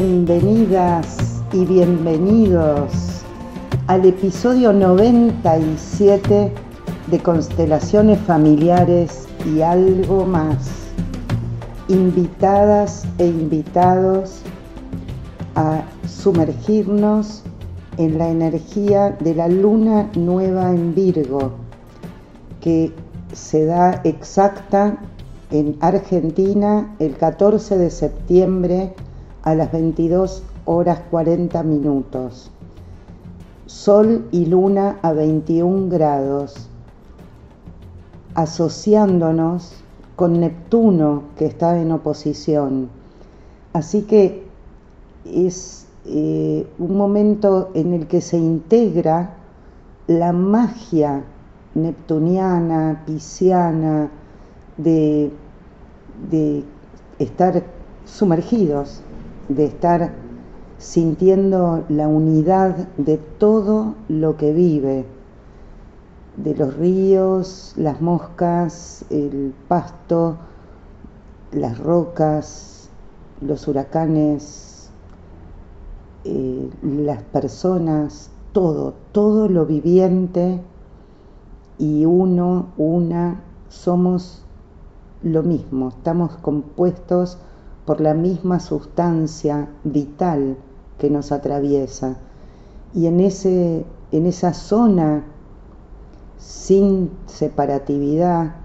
Bienvenidas y bienvenidos al episodio 97 de Constelaciones Familiares y algo más. Invitadas e invitados a sumergirnos en la energía de la luna nueva en Virgo, que se da exacta en Argentina el 14 de septiembre a las 22 horas 40 minutos. Sol y luna a 21 grados, asociándonos con Neptuno que está en oposición. Así que es eh, un momento en el que se integra la magia neptuniana, pisciana, de, de estar sumergidos, de estar sintiendo la unidad de todo lo que vive, de los ríos, las moscas, el pasto, las rocas, los huracanes, eh, las personas, todo, todo lo viviente y uno, una, somos lo mismo, estamos compuestos por la misma sustancia vital que nos atraviesa. Y en, ese, en esa zona sin separatividad,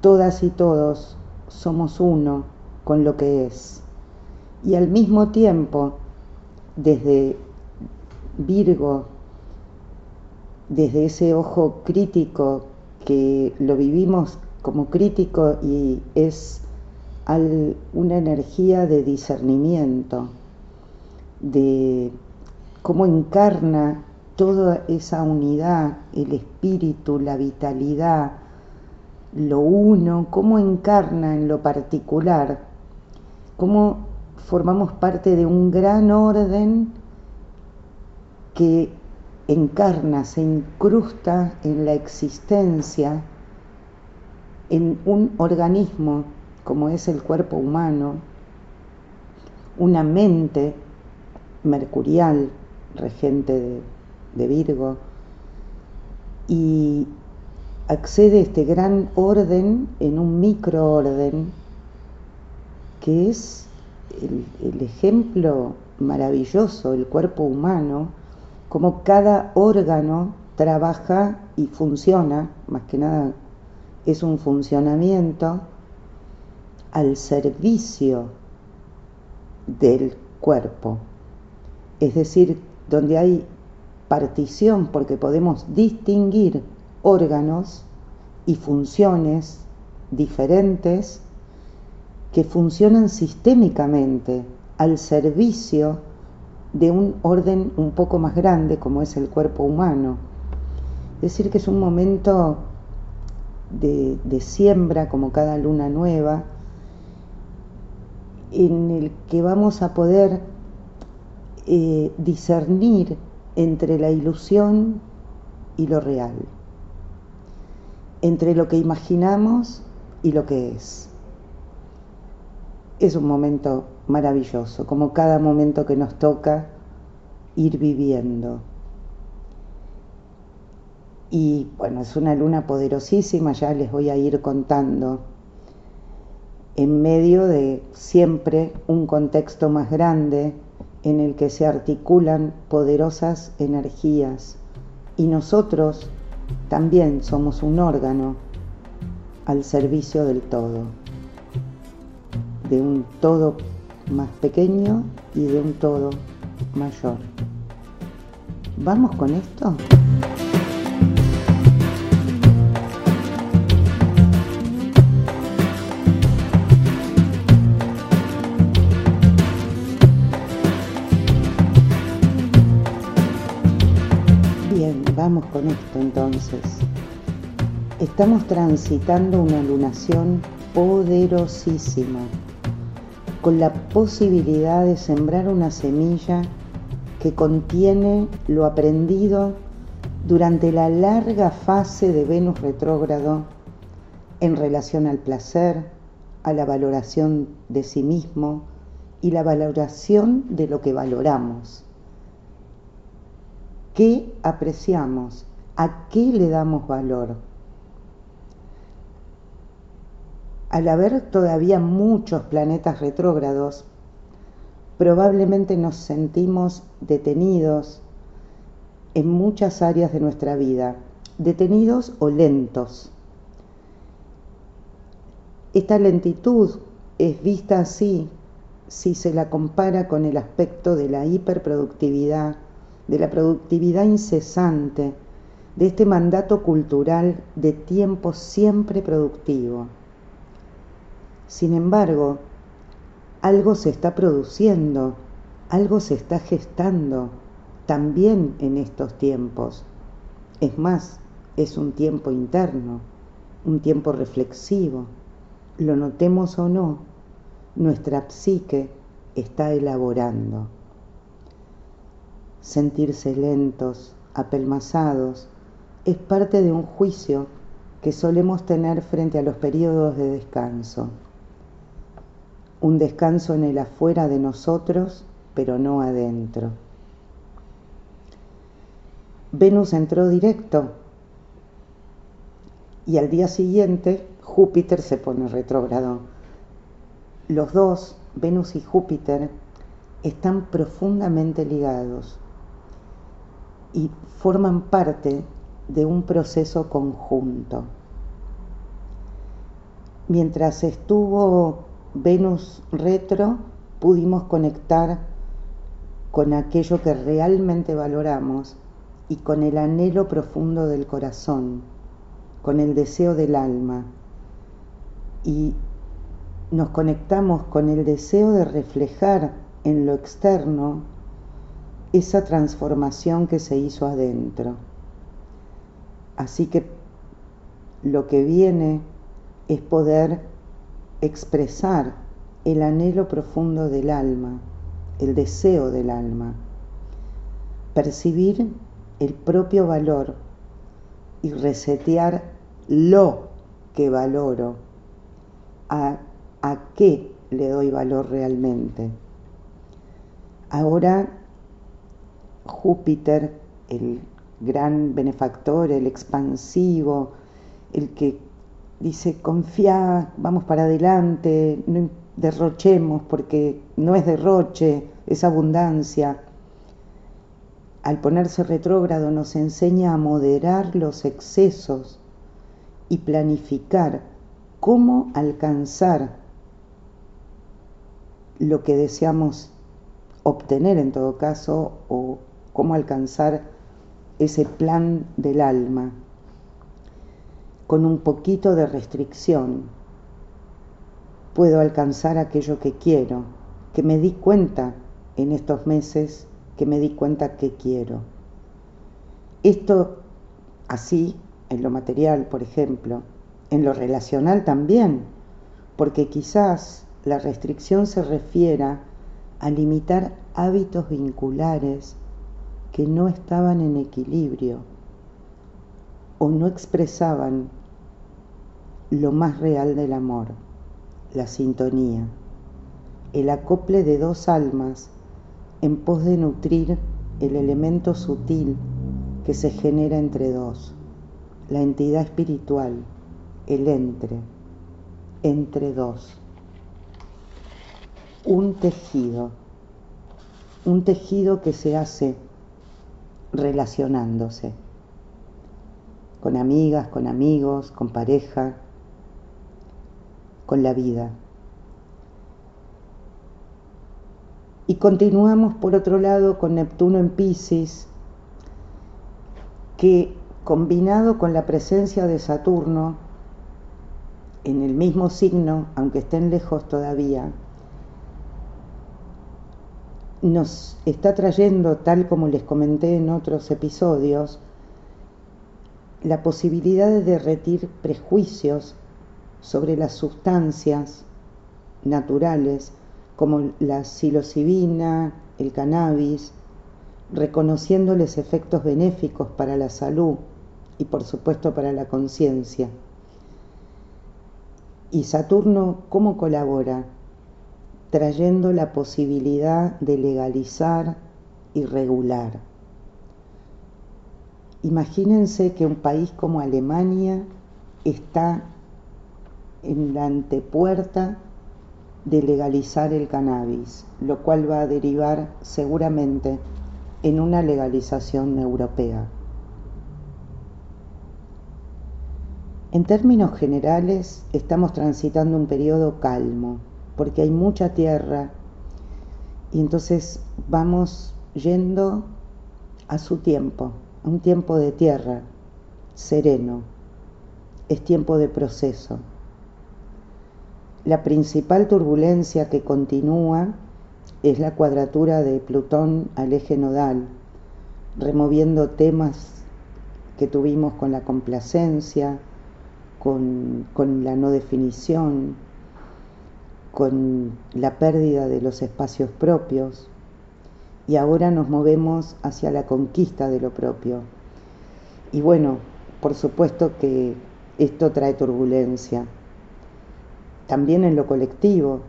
todas y todos somos uno con lo que es. Y al mismo tiempo, desde Virgo, desde ese ojo crítico que lo vivimos como crítico y es una energía de discernimiento, de cómo encarna toda esa unidad, el espíritu, la vitalidad, lo uno, cómo encarna en lo particular, cómo formamos parte de un gran orden que encarna, se incrusta en la existencia en un organismo como es el cuerpo humano, una mente mercurial, regente de, Virgo, y accede a este gran orden en un microorden que es el, ejemplo maravilloso, el cuerpo humano, como cada órgano trabaja y funciona, más que nada es un funcionamiento al servicio del cuerpo. Es decir, donde hay partición porque podemos distinguir órganos y funciones diferentes que funcionan sistémicamente al servicio de un orden un poco más grande como es el cuerpo humano. Es decir, que es un momento de, siembra, como cada luna nueva, en el que vamos a poder eh, discernir entre la ilusión y lo real, entre lo que imaginamos y lo que es. Es un momento maravilloso, como cada momento que nos toca ir viviendo. Y bueno, es una luna poderosísima, ya les voy a ir contando, en medio de siempre un contexto más grande en el que se articulan poderosas energías. Y nosotros también somos un órgano al servicio del todo, de un todo más pequeño y de un todo mayor. ¿Vamos con esto? Vamos con esto entonces. Estamos transitando una lunación poderosísima, con la posibilidad de sembrar una semilla que contiene lo aprendido durante la larga fase de Venus retrógrado en relación al placer, a la valoración de sí mismo, y la valoración de lo que valoramos. ¿Qué apreciamos? ¿A qué le damos valor? Al haber todavía muchos planetas retrógrados, probablemente nos sentimos detenidos en muchas áreas de nuestra vida, detenidos o lentos. Esta lentitud es vista así si se la compara con el aspecto de la hiperproductividad, de la productividad incesante, de este mandato cultural de tiempo siempre productivo. Sin embargo, algo se está produciendo, algo se está gestando también en estos tiempos. Es más, es un tiempo interno, un tiempo reflexivo. Lo notemos o no, nuestra psique está elaborando. Sentirse lentos, apelmazados, es parte de un juicio que solemos tener frente a los periodos de descanso un descanso en el afuera de nosotros, pero no adentro. Venus entró directo y al día siguiente Júpiter se pone retrógrado. Los dos, Venus y Júpiter, están profundamente ligados y forman parte de un proceso conjunto. Mientras estuvo Venus retro pudimos conectar con aquello que realmente valoramos y con el anhelo profundo del corazón, con el deseo del alma. Y nos conectamos con el deseo de reflejar en lo externo esa transformación que se hizo adentro. Así que lo que viene es poder expresar el anhelo profundo del alma, el deseo del alma, percibir el propio valor y resetear lo que valoro, a, a qué le doy valor realmente. Ahora Júpiter, el gran benefactor, el expansivo, el que dice, confía, vamos para adelante, no derrochemos porque no es derroche, es abundancia. Al ponerse retrógrado nos enseña a moderar los excesos y planificar cómo alcanzar lo que deseamos obtener en todo caso o cómo alcanzar ese plan del alma con un poquito de restricción, puedo alcanzar aquello que quiero, que me di cuenta en estos meses, que me di cuenta que quiero. Esto así, en lo material, por ejemplo, en lo relacional también, porque quizás la restricción se refiera a limitar hábitos vinculares que no estaban en equilibrio o no expresaban lo más real del amor, la sintonía, el acople de dos almas en pos de nutrir el elemento sutil que se genera entre dos, la entidad espiritual, el entre, entre dos. Un tejido, un tejido que se hace relacionándose con amigas, con amigos, con pareja, con la vida. Y continuamos por otro lado con Neptuno en Pisces, que combinado con la presencia de Saturno en el mismo signo, aunque estén lejos todavía, nos está trayendo, tal como les comenté en otros episodios, la posibilidad de derretir prejuicios sobre las sustancias naturales como la psilocibina, el cannabis, reconociéndoles efectos benéficos para la salud y por supuesto para la conciencia. ¿Y Saturno cómo colabora? Trayendo la posibilidad de legalizar y regular. Imagínense que un país como Alemania está en la antepuerta de legalizar el cannabis, lo cual va a derivar seguramente en una legalización europea. En términos generales, estamos transitando un periodo calmo, porque hay mucha tierra y entonces vamos yendo a su tiempo, a un tiempo de tierra, sereno, es tiempo de proceso. La principal turbulencia que continúa es la cuadratura de Plutón al eje nodal, removiendo temas que tuvimos con la complacencia, con, con la no definición, con la pérdida de los espacios propios y ahora nos movemos hacia la conquista de lo propio. Y bueno, por supuesto que esto trae turbulencia, también en lo colectivo,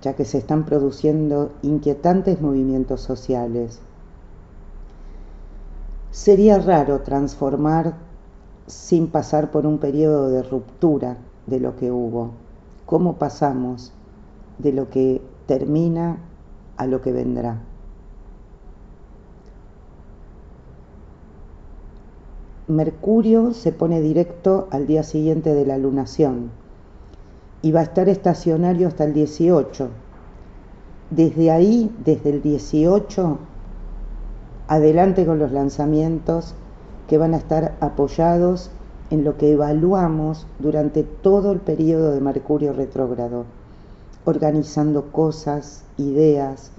ya que se están produciendo inquietantes movimientos sociales. Sería raro transformar sin pasar por un periodo de ruptura de lo que hubo. ¿Cómo pasamos de lo que termina a lo que vendrá. Mercurio se pone directo al día siguiente de la lunación y va a estar estacionario hasta el 18. Desde ahí, desde el 18, adelante con los lanzamientos que van a estar apoyados en lo que evaluamos durante todo el periodo de Mercurio retrógrado organizando cosas, ideas,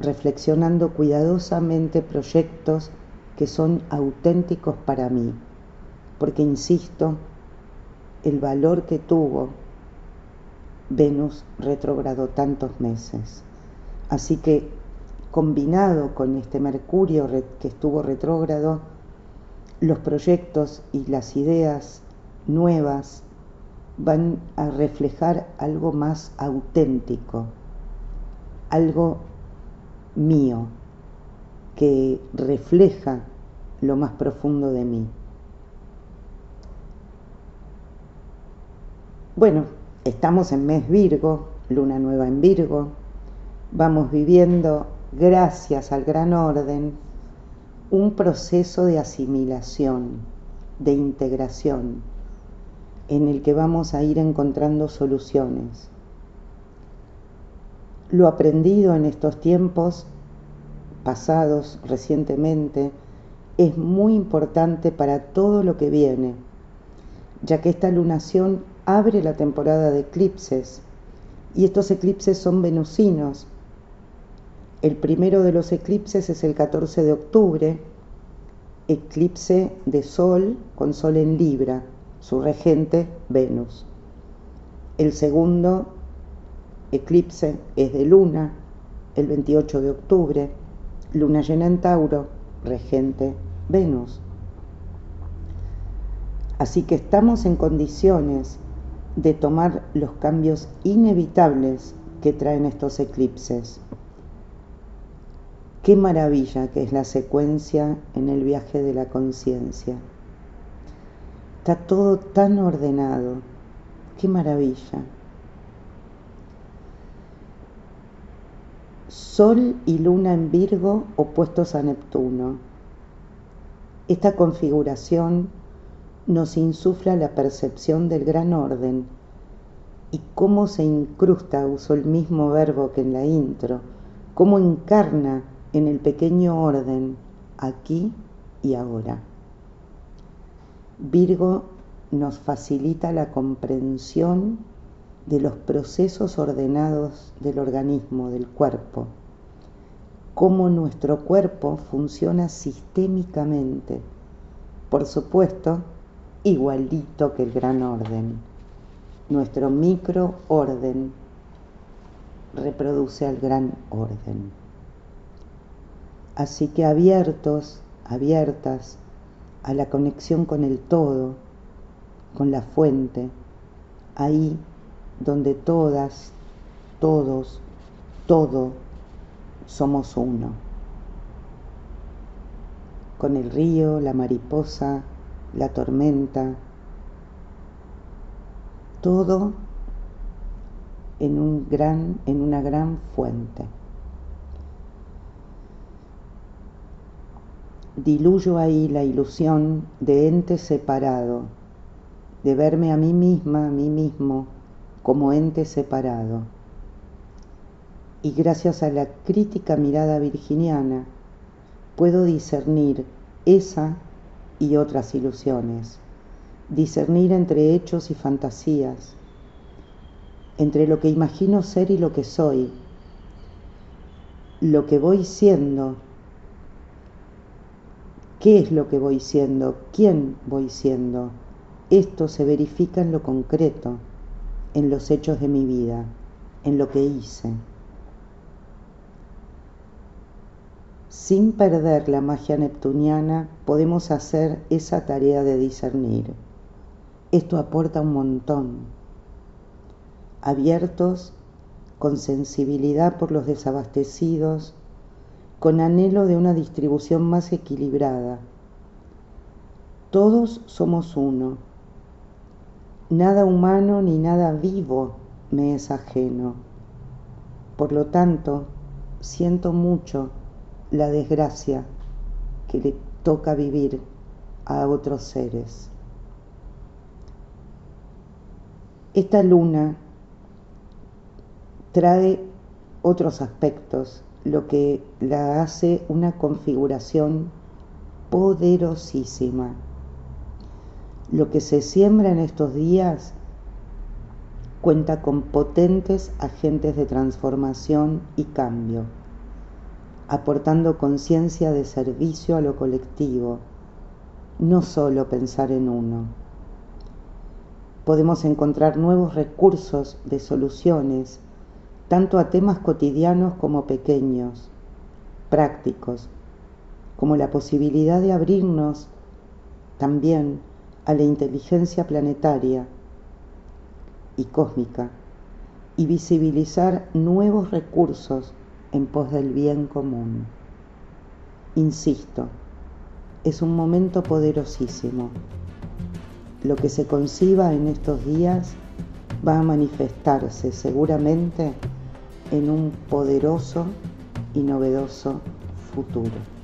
reflexionando cuidadosamente proyectos que son auténticos para mí, porque insisto, el valor que tuvo Venus retrogradó tantos meses. Así que combinado con este Mercurio que estuvo retrógrado, los proyectos y las ideas nuevas van a reflejar algo más auténtico, algo mío, que refleja lo más profundo de mí. Bueno, estamos en mes Virgo, luna nueva en Virgo, vamos viviendo, gracias al gran orden, un proceso de asimilación, de integración en el que vamos a ir encontrando soluciones. Lo aprendido en estos tiempos pasados recientemente es muy importante para todo lo que viene, ya que esta lunación abre la temporada de eclipses y estos eclipses son venusinos. El primero de los eclipses es el 14 de octubre, eclipse de Sol con Sol en Libra su regente Venus. El segundo eclipse es de luna, el 28 de octubre, luna llena en Tauro, regente Venus. Así que estamos en condiciones de tomar los cambios inevitables que traen estos eclipses. Qué maravilla que es la secuencia en el viaje de la conciencia. Está todo tan ordenado. Qué maravilla. Sol y luna en Virgo opuestos a Neptuno. Esta configuración nos insufla la percepción del gran orden y cómo se incrusta, uso el mismo verbo que en la intro, cómo encarna en el pequeño orden aquí y ahora. Virgo nos facilita la comprensión de los procesos ordenados del organismo, del cuerpo, cómo nuestro cuerpo funciona sistémicamente, por supuesto, igualito que el gran orden. Nuestro microorden reproduce al gran orden. Así que abiertos, abiertas a la conexión con el todo, con la fuente, ahí donde todas, todos todo somos uno. Con el río, la mariposa, la tormenta, todo en, un gran, en una gran fuente. Diluyo ahí la ilusión de ente separado, de verme a mí misma, a mí mismo, como ente separado. Y gracias a la crítica mirada virginiana, puedo discernir esa y otras ilusiones, discernir entre hechos y fantasías, entre lo que imagino ser y lo que soy, lo que voy siendo, qué es lo que voy siendo, quién voy siendo. Esto se verifica en lo concreto, en los hechos de mi vida, en lo que hice. Sin perder la magia neptuniana, podemos hacer esa tarea de discernir. Esto aporta un montón abiertos, con sensibilidad por los desabastecidos, con anhelo de una distribución más equilibrada. Todos somos uno. Nada humano ni nada vivo me es ajeno. Por lo tanto, siento mucho la desgracia que le toca vivir a otros seres. Esta luna trae otros aspectos, lo que la hace una configuración poderosísima. Lo que se siembra en estos días cuenta con potentes agentes de transformación y cambio, aportando conciencia de servicio a lo colectivo, no solo pensar en uno. Podemos encontrar nuevos recursos de soluciones tanto a temas cotidianos como pequeños, prácticos, como la posibilidad de abrirnos también a la inteligencia planetaria y cósmica y visibilizar nuevos recursos en pos del bien común. Insisto, es un momento poderosísimo. Lo que se conciba en estos días va a manifestarse seguramente en un poderoso y novedoso futuro.